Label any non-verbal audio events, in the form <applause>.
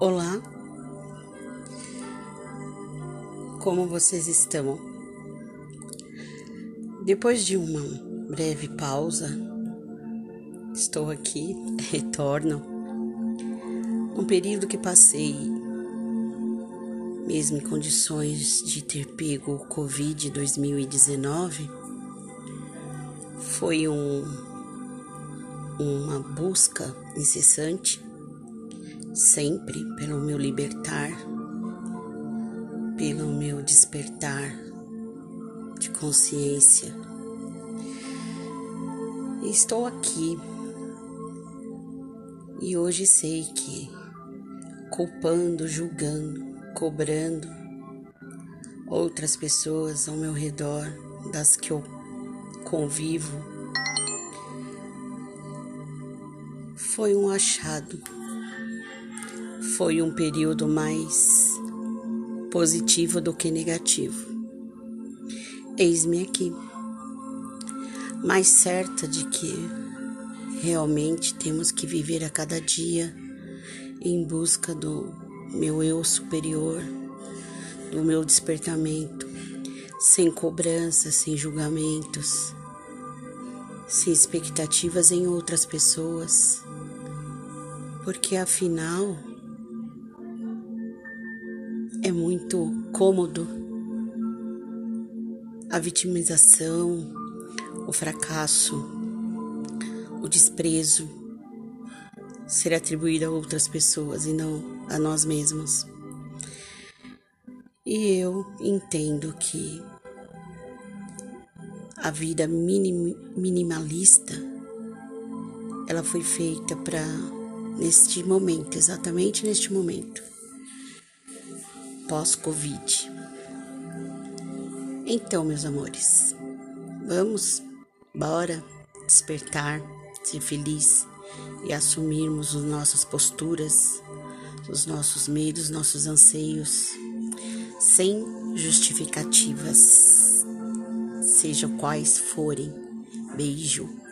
Olá, como vocês estão? Depois de uma breve pausa, estou aqui, <laughs> retorno. Um período que passei, mesmo em condições de ter pego o Covid 2019, foi um, uma busca incessante sempre pelo meu libertar, pelo meu despertar de consciência. estou aqui e hoje sei que culpando, julgando, cobrando outras pessoas ao meu redor, das que eu convivo, foi um achado foi um período mais positivo do que negativo. Eis-me aqui, mais certa de que realmente temos que viver a cada dia em busca do meu eu superior, do meu despertamento, sem cobranças, sem julgamentos, sem expectativas em outras pessoas, porque afinal muito cômodo a vitimização, o fracasso, o desprezo ser atribuído a outras pessoas e não a nós mesmos. E eu entendo que a vida minim, minimalista ela foi feita para neste momento, exatamente neste momento pós-Covid. Então, meus amores, vamos, bora despertar, ser feliz e assumirmos as nossas posturas, os nossos medos, nossos anseios, sem justificativas, sejam quais forem. Beijo.